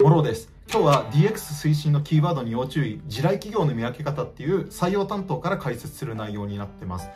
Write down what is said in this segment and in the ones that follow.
モローです。今日は DX 推進のキーワードに要注意地雷企業の見分け方っていう採用担当から解説する内容になってます。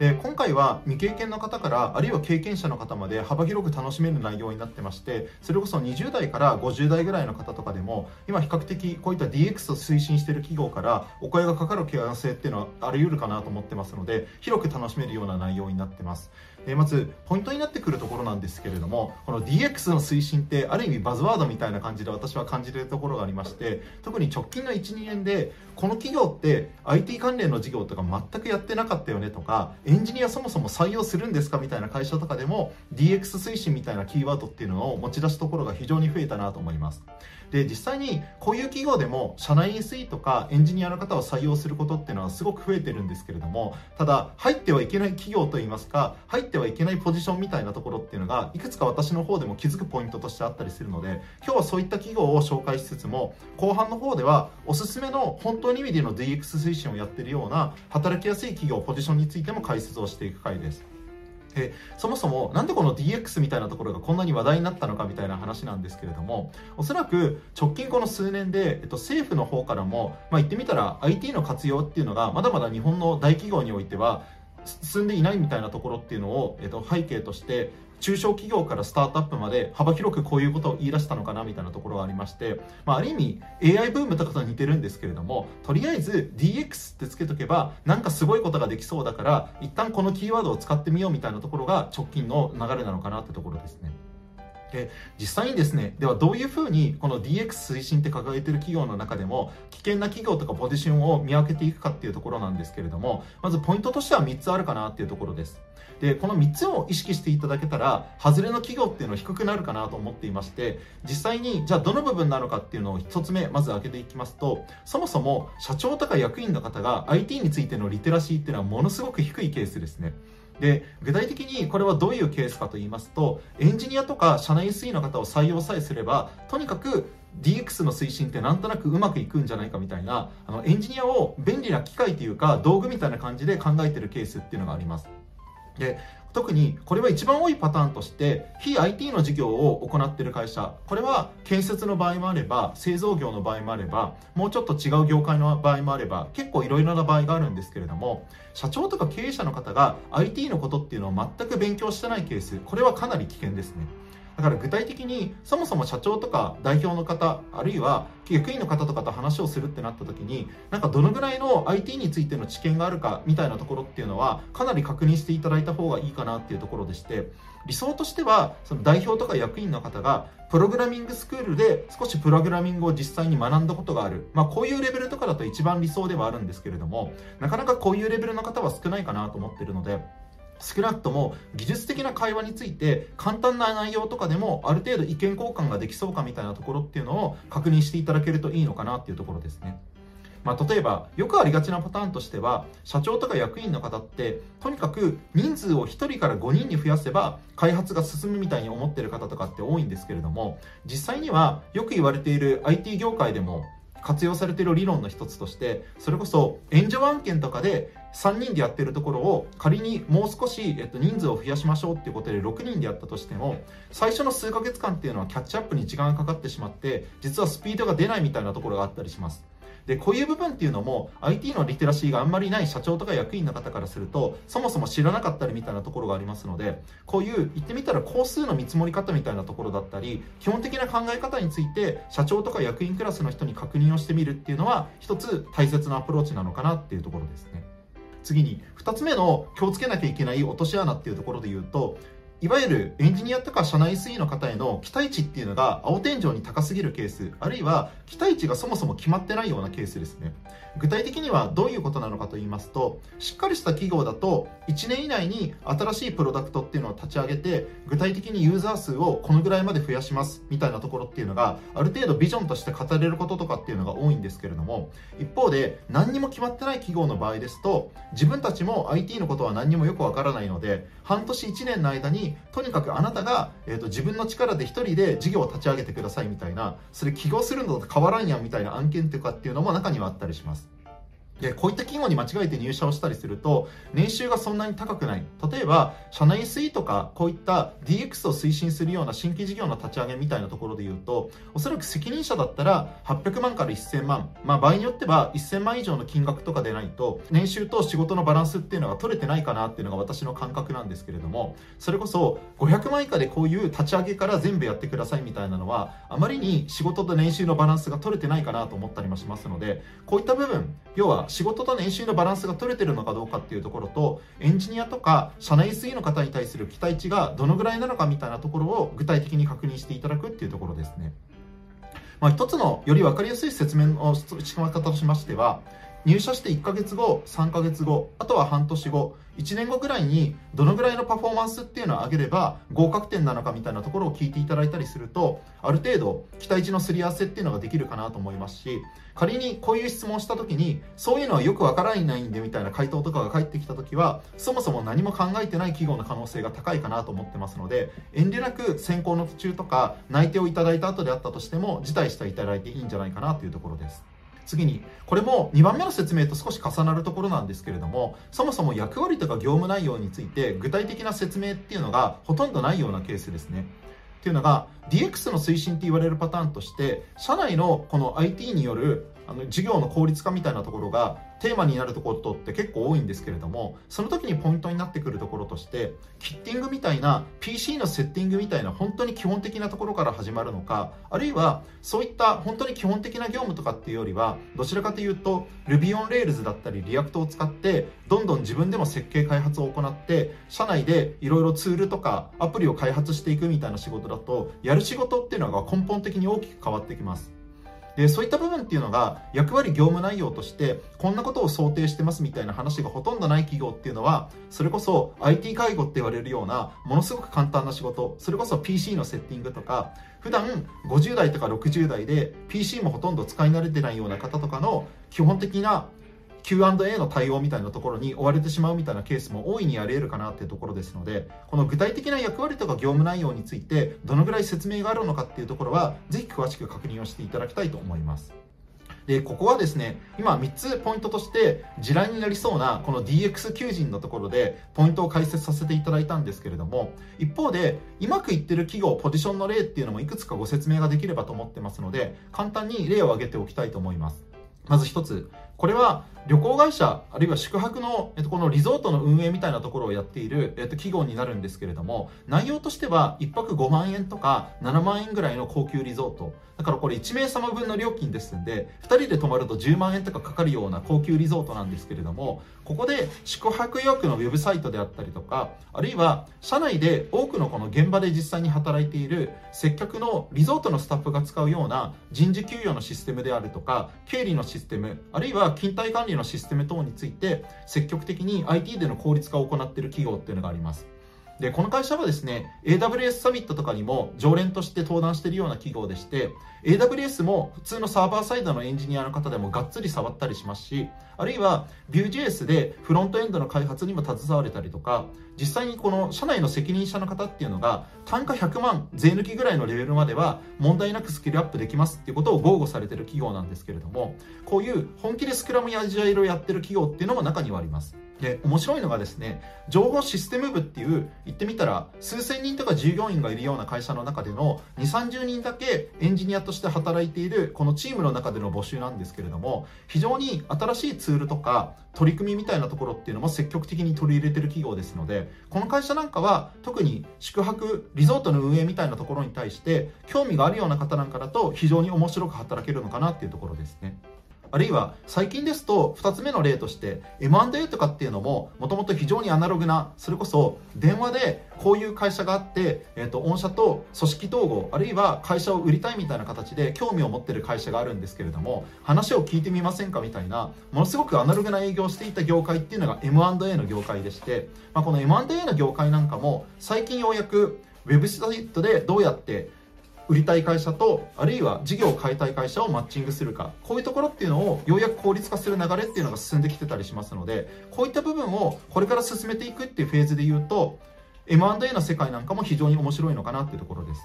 で今回は未経験の方からあるいは経験者の方まで幅広く楽しめる内容になってましてそれこそ20代から50代ぐらいの方とかでも今比較的こういった DX を推進している企業からお声がかかる可能性っていうのはあり得るかなと思ってますので広く楽しめるような内容になってます。でまずポイントになってくるところなんですけれどもこの DX の推進ってある意味バズワードみたいな感じで私は感じてるところがありまして特に直近の12年でこの企業って IT 関連の事業とか全くやってなかったよねとかエンジニアそもそも採用するんですかみたいな会社とかでも DX 推進みたいなキーワードっていうのを持ち出すところが非常に増えたなと思います。で実際にこういう企業でも社内 SE とかエンジニアの方を採用することっていうのはすごく増えてるんですけれどもただ入ってはいけない企業といいますか入っててはいけないポジションみたいなところっていうのがいくつか私の方でも気づくポイントとしてあったりするので今日はそういった企業を紹介しつつも後半の方ではおすすめの本当に意味での DX 推進をやってるような働きやすい企業ポジションについても解説をしていく回です。えそもそもなんでこの DX みたいなところがこんなに話題になったのかみたいな話なんですけれどもおそらく直近この数年で、えっと、政府の方からも、まあ、言ってみたら IT の活用っていうのがまだまだ日本の大企業においては進んでいないみたいなところっていうのを、えっと、背景として中小企業からスタートアップまで幅広くこういうことを言い出したのかなみたいなところがありまして、まあ、ある意味 AI ブームとかと似てるんですけれどもとりあえず DX ってつけとけばなんかすごいことができそうだから一旦このキーワードを使ってみようみたいなところが直近の流れなのかなってところですね。で実際にですねではどういうふうにこの DX 推進って掲げてる企業の中でも危険な企業とかポジションを見分けていくかっていうところなんですけれどもまずポイントとしては3つあるかなっていうところです。でこの3つを意識していただけたら外れの企業っていうのは低くなるかなと思っていまして実際にじゃあどの部分なのかっていうのを1つ目まず開けていきますとそもそも社長とか役員の方が IT についてのリテラシーっていうのはものすごく低いケースですね。で具体的にこれはどういうケースかと言いますとエンジニアとか社内 SE の方を採用さえすればとにかく DX の推進ってなんとなくうまくいくんじゃないかみたいなあのエンジニアを便利な機械というか道具みたいな感じで考えてるケースっていうのがあります。で特にこれは一番多いパターンとして非 IT の事業を行っている会社これは建設の場合もあれば製造業の場合もあればもうちょっと違う業界の場合もあれば結構いろいろな場合があるんですけれども社長とか経営者の方が IT のことっていうのを全く勉強してないケースこれはかなり危険ですね。だから具体的にそもそも社長とか代表の方あるいは役員の方とかと話をするってなった時になんかどのぐらいの IT についての知見があるかみたいなところっていうのはかなり確認していただいた方がいいかなっていうところでして理想としてはその代表とか役員の方がプログラミングスクールで少しプログラミングを実際に学んだことがある、まあ、こういうレベルとかだと一番理想ではあるんですけれどもなかなかこういうレベルの方は少ないかなと思ってるので少なくとも技術的な会話について簡単な内容とかでもある程度意見交換ができそうかみたいなところっていうのを確認していただけるといいのかなっていうところですね。まあ、例えばよくありがちなパターンとしては社長とか役員の方ってとにかく人数を1人から5人に増やせば開発が進むみたいに思ってる方とかって多いんですけれども実際にはよく言われている IT 業界でも活用されている理論の一つとしてそれこそ援助案件とかで3人でやってるところを仮にもう少し、えっと、人数を増やしましょうっていうことで6人でやったとしても最初の数ヶ月間っていうのはキャッチアップに時間がかかってしまって実はスピードが出ないみたいなところがあったりします。でこういう部分っていうのも IT のリテラシーがあんまりない社長とか役員の方からするとそもそも知らなかったりみたいなところがありますのでこういう言ってみたら工数の見積もり方みたいなところだったり基本的な考え方について社長とか役員クラスの人に確認をしてみるっていうのは一つ大切なアプローチなのかなっていうところですね。次に2つ目の気をつけなきゃいけない落とし穴っていうところで言うといわゆるエンジニアとか社内 SE の方への期待値っていうのが青天井に高すぎるケースあるいは期待値がそもそも決まってないようなケースですね。具体的にはどういうことなのかと言いますとしっかりした企業だと1年以内に新しいプロダクトっていうのを立ち上げて具体的にユーザー数をこのぐらいまで増やしますみたいなところっていうのがある程度ビジョンとして語れることとかっていうのが多いんですけれども一方で何にも決まってない企業の場合ですと自分たちも IT のことは何にもよくわからないので半年1年の間にとにかくあなたが、えーと、自分の力で1人で事業を立ち上げてくださいみたいなそれ起業するのと変わらんやんみたいな案件とかっていうのも中にはあったりします。でこういった企業に間違えて入社をしたりすると年収がそんなに高くない。例えば社内 SE とかこういった DX を推進するような新規事業の立ち上げみたいなところで言うとおそらく責任者だったら800万から1000万、まあ、場合によっては1000万以上の金額とかでないと年収と仕事のバランスっていうのが取れてないかなっていうのが私の感覚なんですけれどもそれこそ500万以下でこういう立ち上げから全部やってくださいみたいなのはあまりに仕事と年収のバランスが取れてないかなと思ったりもしますのでこういった部分要は仕事と年収のバランスが取れてるのかどうかっていうところとエンジニアとか社内 SE の方に対する期待値がどのぐらいなのかみたいなところを具体的に確認していただくっていうところですね。まあ、一つのより分かりやすい説明の仕方としましては入社して1ヶ月後、3ヶ月後、あとは半年後、1年後ぐらいにどのぐらいのパフォーマンスっていうのを上げれば合格点なのかみたいなところを聞いていただいたりすると、ある程度期待値のすり合わせっていうのができるかなと思いますし、仮にこういう質問した時に、そういうのはよくわからないんでみたいな回答とかが返ってきた時は、そもそも何も考えてない企業の可能性が高いかなと思ってますので、遠慮なく選考の途中とか内定をいただいた後であったとしても、辞退していただいていいんじゃないかなというところです。次に、これも2番目の説明と少し重なるところなんですけれども、そもそも役割とか業務内容について具体的な説明っていうのがほとんどないようなケースですね。っていうのが DX の推進って言われるパターンとして社内のこの IT によるあの事業の効率化みたいなところがテーマになるところって結構多いんですけれどもその時にポイントになってくるところとしてキッティングみたいな PC のセッティングみたいな本当に基本的なところから始まるのかあるいはそういった本当に基本的な業務とかっていうよりはどちらかというと Ruby on Rails だったり React を使ってどんどん自分でも設計開発を行って社内でいろいろツールとかアプリを開発していくみたいな仕事だとやる仕事っていうのが根本的に大きく変わってきます。でそういった部分っていうのが役割業務内容としてこんなことを想定してますみたいな話がほとんどない企業っていうのはそれこそ IT 介護って言われるようなものすごく簡単な仕事それこそ PC のセッティングとか普段50代とか60代で PC もほとんど使い慣れてないような方とかの基本的な Q&A の対応みたいなところに追われてしまうみたいなケースも大いにあり得るかなっていうところですのでこの具体的な役割とか業務内容についてどのぐらい説明があるのかっていうところはぜひ詳しく確認をしていただきたいと思います。でここはですね今3つポイントとして地雷になりそうなこの DX 求人のところでポイントを解説させていただいたんですけれども一方でうまくいってる企業ポジションの例っていうのもいくつかご説明ができればと思ってますので簡単に例を挙げておきたいと思います。まず1つこれは旅行会社あるいは宿泊の、えっと、このリゾートの運営みたいなところをやっている、えっと、企業になるんですけれども内容としては1泊5万円とか7万円ぐらいの高級リゾート。だからこれ1名様分の料金ですんで2人で泊まると10万円とかかかるような高級リゾートなんですけれどもここで宿泊予約のウェブサイトであったりとかあるいは社内で多くのこの現場で実際に働いている接客のリゾートのスタッフが使うような人事給与のシステムであるとか経理のシステムあるいは勤怠管理のシステム等について積極的に IT での効率化を行っている企業っていうのがあります。で、この会社はですね、AWS サミットとかにも常連として登壇しているような企業でして、AWS も普通のサーバーサイドのエンジニアの方でもがっつり触ったりしますし、あるいは Vue.js でフロントエンドの開発にも携われたりとか、実際にこの社内の責任者の方っていうのが単価100万税抜きぐらいのレベルまでは問題なくスキルアップできますっていうことを豪語されてる企業なんですけれども、こういう本気でスクラムやアジャイルをやってる企業っていうのも中にはあります。で、面白いのがですね、情報システム部っていう、言ってみたら、数千人とか従業員がいるような会社の中での2、30人だけエンジニアとして働いている、このチームの中での募集なんですけれども、非常に新しいツールとか、取り組みみたいなところっていうのも積極的に取り入れてる企業ですので、この会社なんかは特に宿泊、リゾートの運営みたいなところに対して興味があるような方なんかだと非常に面白く働けるのかなっていうところですね。あるいは最近ですと2つ目の例として M&A とかっていうのももともと非常にアナログなそれこそ電話でこういう会社があって、えー、と御社と組織統合あるいは会社を売りたいみたいな形で興味を持ってる会社があるんですけれども話を聞いてみませんかみたいなものすごくアナログな営業をしていた業界っていうのが M&A の業界でして、まあ、この M&A の業界なんかも最近ようやくウェブサイトでどうやって売りたい会社とあるいは事業を変えたい会社をマッチングするかこういうところっていうのをようやく効率化する流れっていうのが進んできてたりしますのでこういった部分をこれから進めていくっていうフェーズで言うと M&A の世界なんかも非常に面白いのかなっていうところです。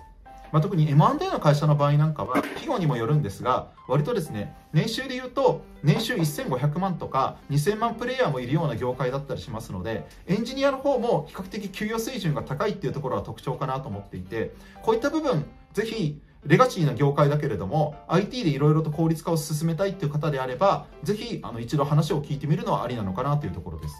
まあ、特に M&A の会社の場合なんかは企業にもよるんですが割とですね年収で言うと年収1500万とか2000万プレイヤーもいるような業界だったりしますのでエンジニアの方も比較的給与水準が高いっていうところは特徴かなと思っていてこういった部分ぜひレガシーな業界だけれども IT でいろいろと効率化を進めたいっていう方であればぜひあの一度話を聞いてみるのはありなのかなというところです。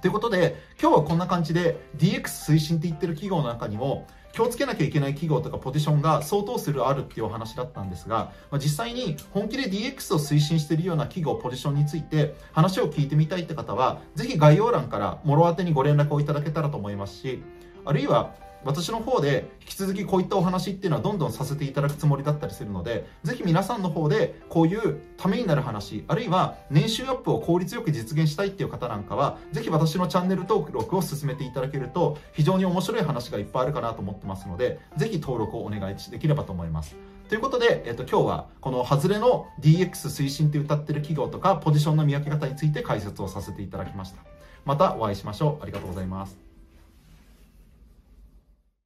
ということで今日はこんな感じで DX 推進って言ってる企業の中にも気をつけなきゃいけない企業とかポジションが相当するあるっていうお話だったんですが、まあ、実際に本気で DX を推進しているような企業ポジションについて話を聞いてみたいって方はぜひ概要欄からもろ宛てにご連絡をいただけたらと思いますしあるいは私の方で引き続きこういったお話っていうのはどんどんさせていただくつもりだったりするのでぜひ皆さんの方でこういうためになる話あるいは年収アップを効率よく実現したいっていう方なんかはぜひ私のチャンネル登録を進めていただけると非常に面白い話がいっぱいあるかなと思ってますのでぜひ登録をお願いできればと思います。ということで、えっと、今日はこの外れの DX 推進って歌ってる企業とかポジションの見分け方について解説をさせていただきました。またお会いしましょう。ありがとうございます。